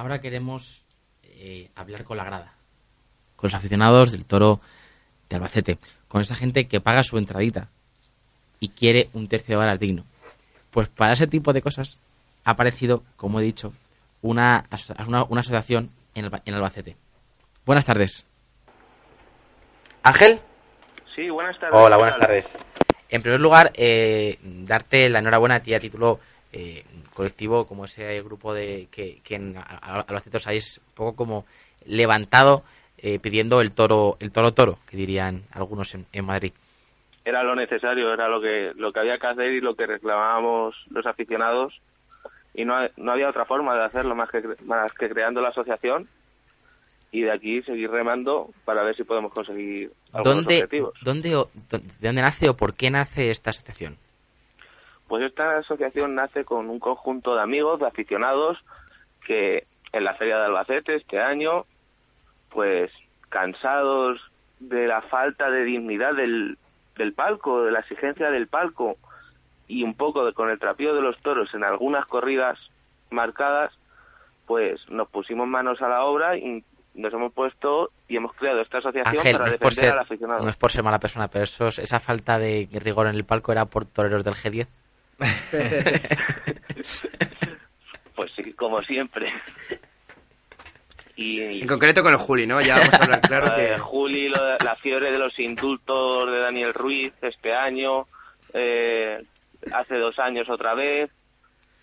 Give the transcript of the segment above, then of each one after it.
ahora queremos eh, hablar con la grada, con los aficionados del toro de Albacete, con esa gente que paga su entradita y quiere un tercio de horas digno. Pues para ese tipo de cosas ha aparecido, como he dicho, una, una, una asociación en, en Albacete. Buenas tardes. Ángel. Sí, buenas tardes. Hola, buenas tardes. En primer lugar, eh, darte la enhorabuena a ti a título eh, colectivo, como ese grupo de que, que en Albacete os habéis un poco como levantado eh, pidiendo el toro, el toro toro, que dirían algunos en, en Madrid era lo necesario, era lo que lo que había que hacer y lo que reclamábamos los aficionados y no, no había otra forma de hacerlo más que más que creando la asociación y de aquí seguir remando para ver si podemos conseguir algunos ¿Dónde, objetivos. ¿dónde, o- ¿De dónde nace o por qué nace esta asociación? Pues esta asociación nace con un conjunto de amigos, de aficionados, que en la Feria de Albacete este año, pues cansados de la falta de dignidad del, del palco, de la exigencia del palco y un poco de, con el trapío de los toros en algunas corridas marcadas, pues nos pusimos manos a la obra y nos hemos puesto y hemos creado esta asociación Ángel, para no defender ser, al aficionado. no es por ser mala persona, pero eso, es- esa falta de rigor en el palco era por toreros del G10. Pues sí, como siempre. Y, En concreto con el Juli, ¿no? Ya vamos a hablar claro que... Juli, lo la fiebre de los indultos de Daniel Ruiz este año, eh, hace dos años otra vez.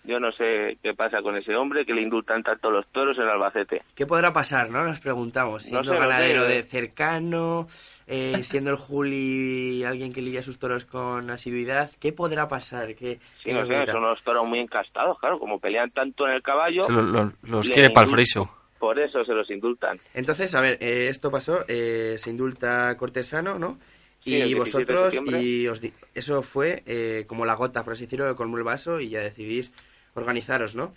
Yo no sé qué pasa con ese hombre que le indultan tanto los toros en Albacete. ¿Qué podrá pasar, no? Nos preguntamos. No Siendo sé, no sé. ganadero de cercano, eh, siendo el Juli alguien que lidia sus toros con asiduidad, ¿qué podrá pasar? ¿Qué, Sí, qué no nos sé, son unos toros muy encastados, claro, como pelean tanto en el caballo, Se lo- lo- los quiere para el friso. por eso se los indultan. Entonces, a ver, eh, esto pasó, eh, se indulta Cortesano, ¿no? Sí, y 17 de vosotros, y os di- eso fue eh, como la gota, por así decirlo, que colmó el vaso y ya decidís organizaros, ¿no?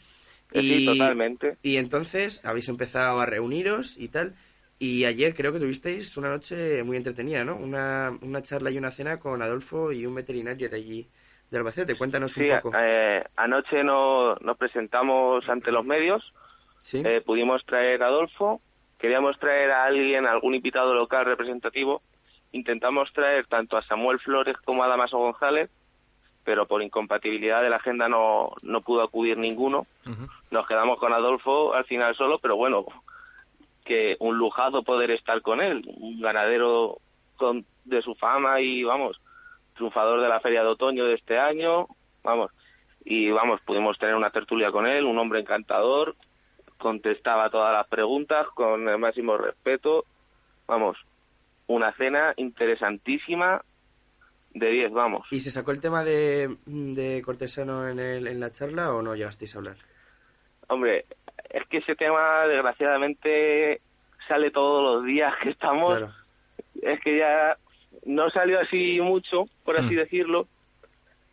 Sí, totalmente. Y entonces habéis empezado a reuniros y tal. Y ayer creo que tuvisteis una noche muy entretenida, ¿no? Una, una charla y una cena con Adolfo y un veterinario de allí, de Albacete. Cuéntanos Sí, un poco. eh, anoche no- nos presentamos ante los medios, ¿Sí? eh, pudimos traer a Adolfo, queríamos traer a alguien, algún invitado local representativo, intentamos traer tanto a Samuel Flores como a Damaso González, pero por incompatibilidad de la agenda no, no pudo acudir ninguno. Nos quedamos con Adolfo al final solo, pero bueno, que un lujazo poder estar con él, un ganadero con, de su fama y vamos, triunfador de la feria de otoño de este año, vamos, y vamos, pudimos tener una tertulia con él, un hombre encantador, contestaba todas las preguntas con el máximo respeto, vamos, una cena interesantísima de 10, vamos. ¿Y se sacó el tema de, de Cortesano en, el, en la charla o no llegasteis a hablar? Hombre, es que ese tema desgraciadamente sale todos los días que estamos, Claro. es que ya no salió así mucho, por así Mm. decirlo,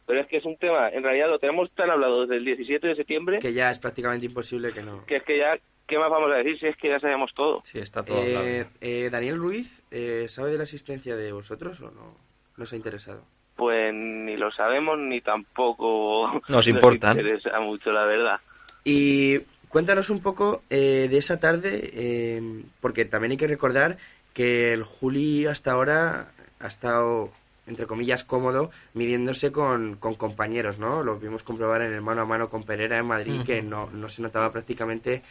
pero es que es un tema, en realidad lo tenemos tan hablado desde el 17 de septiembre, Que ya es prácticamente imposible que no. que es que ya, ¿qué más vamos a decir si es que ya sabemos todo? Sí, está todo hablado. Eh, eh, Daniel Ruiz, eh, ¿sabe de la existencia de vosotros o no? No os ha interesado. Pues ni lo sabemos ni tampoco Nos importan. interesa mucho, la verdad. Y cuéntanos un poco eh, de esa tarde, eh, porque también hay que recordar que el Juli hasta ahora ha estado, entre comillas, cómodo midiéndose con, con compañeros, ¿no? Lo vimos comprobar en el mano a mano con Pereira en Madrid, que no, no se notaba prácticamente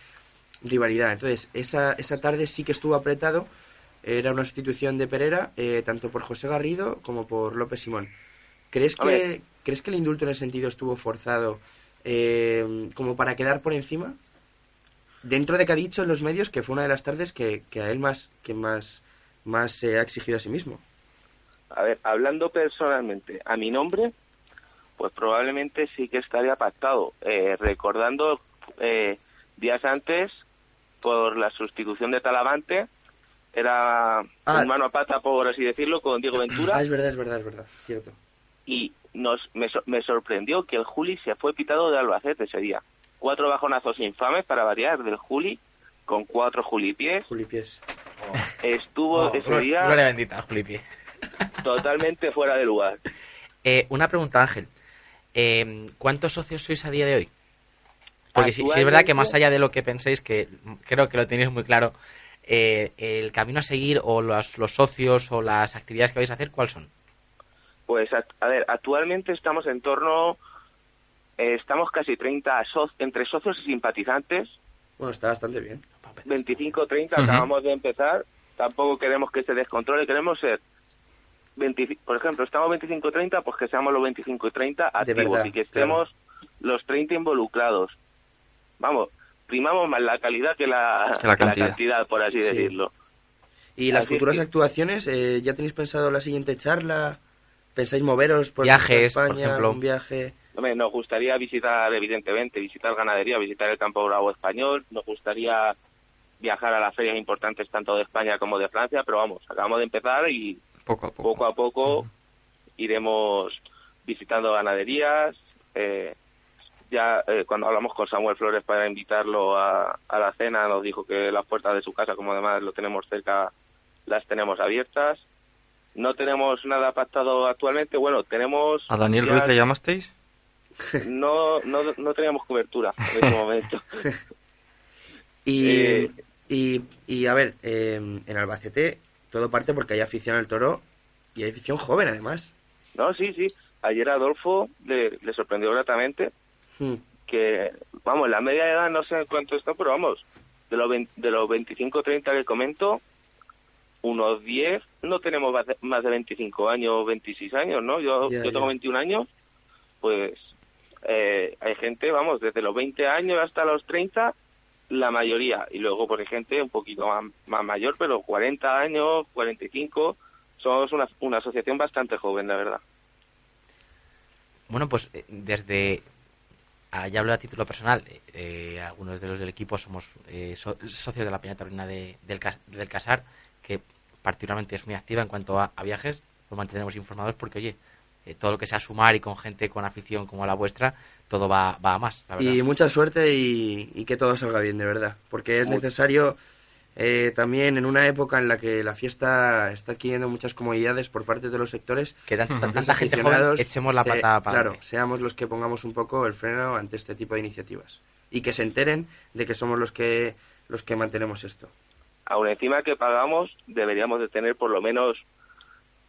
rivalidad. Entonces, esa, esa tarde sí que estuvo apretado. Era una sustitución de Pereira, eh, tanto por José Garrido como por López Simón. ¿Crees que. ¿crees que el indulto en ese sentido estuvo forzado eh, como para quedar por encima? Dentro de que ha dicho en los medios que fue una de las tardes que, que a él más que más, más se ha exigido a sí mismo. A ver, hablando personalmente a mi nombre, pues probablemente sí que estaría pactado. Eh, recordando eh, días antes, por la sustitución de Talavante, era Ah. un mano a pata, por así decirlo, con Diego Ventura, Ah, es verdad, es verdad, es verdad, cierto. y nos me, me sorprendió que el Juli se fue pitado de Albacete ese día. Cuatro bajonazos infames para variar del Juli, con cuatro Julipies. Juli Pies. Estuvo Oh, ese día Gloria bendita, totalmente fuera de lugar. Eh, una pregunta, Ángel. Eh, ¿Cuántos socios sois a día de hoy? Porque si, si es verdad que más allá de lo que penséis, que creo que lo tenéis muy claro, eh, el camino a seguir o los, los socios o las actividades que vais a hacer, ¿cuáles son? Pues, a, a ver, actualmente estamos en torno, eh, estamos casi 30 so- entre socios y simpatizantes, Bueno, está bastante bien. 25 30 Ujú. acabamos de empezar, tampoco queremos que se descontrole, queremos ser 20 por ejemplo, estamos 25 30, pues que seamos los 25 y 30 De activos verdad, y que estemos los 30 involucrados. Vamos, primamos más la calidad que la, Que la que cantidad. por así Sí. decirlo. ¿Y las Así es futuras que- actuaciones? eh, ¿Ya tenéis pensado la siguiente charla? ¿Pensáis moveros por Viajes, por España? ejemplo. ¿Un viaje? Hombre, nos gustaría visitar, evidentemente, visitar ganadería, visitar el campo bravo español. Nos gustaría viajar a las ferias importantes tanto de España como de Francia, pero vamos, acabamos de empezar y Poco a poco. poco a poco iremos visitando ganaderías. eh, ya eh, cuando hablamos con Samuel Flores para invitarlo a, a la cena, nos dijo que las puertas de su casa, como además lo tenemos cerca, las tenemos abiertas. No tenemos nada pactado actualmente. Bueno, tenemos. ¿A Daniel ya- Ruiz le llamasteis? no, no, no teníamos cobertura en ese momento. Y, Eh. y, y, a ver, eh, en Albacete todo parte porque hay afición al toro y hay afición joven además. No, sí, sí. Ayer a Adolfo le, le sorprendió gratamente Hmm. que, vamos, la media de edad no sé en cuánto está, pero vamos, de los, 20 de los 25 30 que comento, unos 10 no tenemos más de- más de 25 años, 26 años, ¿no? Yo, yo tengo ya. 21 años, pues eh, hay gente, vamos, desde los 20 años hasta los 30, la mayoría, y luego por gente un poquito más, más mayor, pero 40 años, 45, somos una, una asociación bastante joven, la verdad. Bueno, pues eh, desde. Ah, Ya hablo a título personal. eh, algunos de los del equipo somos eh, so- socios de la Peña Taurina de- del, Cas- del Casar, que particularmente es muy activa en cuanto a, a viajes. Los mantenemos informados porque, oye, eh, todo lo que sea sumar y con gente con afición como la vuestra, todo va, va a más, la. Y mucha suerte y, y que todo salga bien, de verdad. Porque es Mucho. necesario eh, también en una época en la que la fiesta está adquiriendo muchas comodidades por parte de los sectores. que tan- tan- los tanta gente joven, echemos la se- pata para Claro, seamos los que pongamos un poco el freno ante este tipo de iniciativas. Y que se enteren de que somos los que, los que mantenemos esto. aún encima que pagamos, deberíamos de tener por lo menos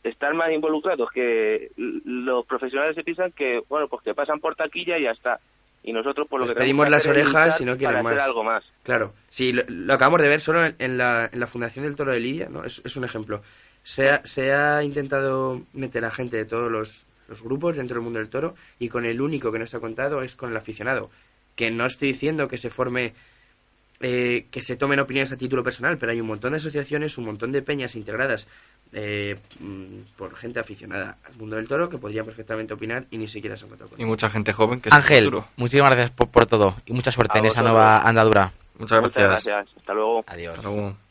estar más involucrados, que los profesionales se piensan que, bueno, pues que pasan por taquilla y ya está. Y nosotros por lo Les que pedimos las orejas y no quieren para hacer más. algo más. Claro, sí, lo, lo acabamos de ver solo en, en la, en la Fundación del Toro de Lidia, ¿no? es, es un ejemplo. Se ha, se ha intentado meter a gente de todos los, los grupos dentro del mundo del toro y con el único que no está contado es con el aficionado. Que no estoy diciendo que se forme, eh, que se tomen opiniones a título personal, pero hay un montón de asociaciones, un montón de peñas integradas eh, mm, por gente aficionada al mundo del toro que podrían perfectamente opinar y ni siquiera se han contado con Y mucha gente joven que es el Ángel, futuro. muchísimas gracias por, por todo y mucha suerte A en esa nueva andadura. Muchas Muchas gracias. gracias. Hasta luego. Adiós. Hasta luego.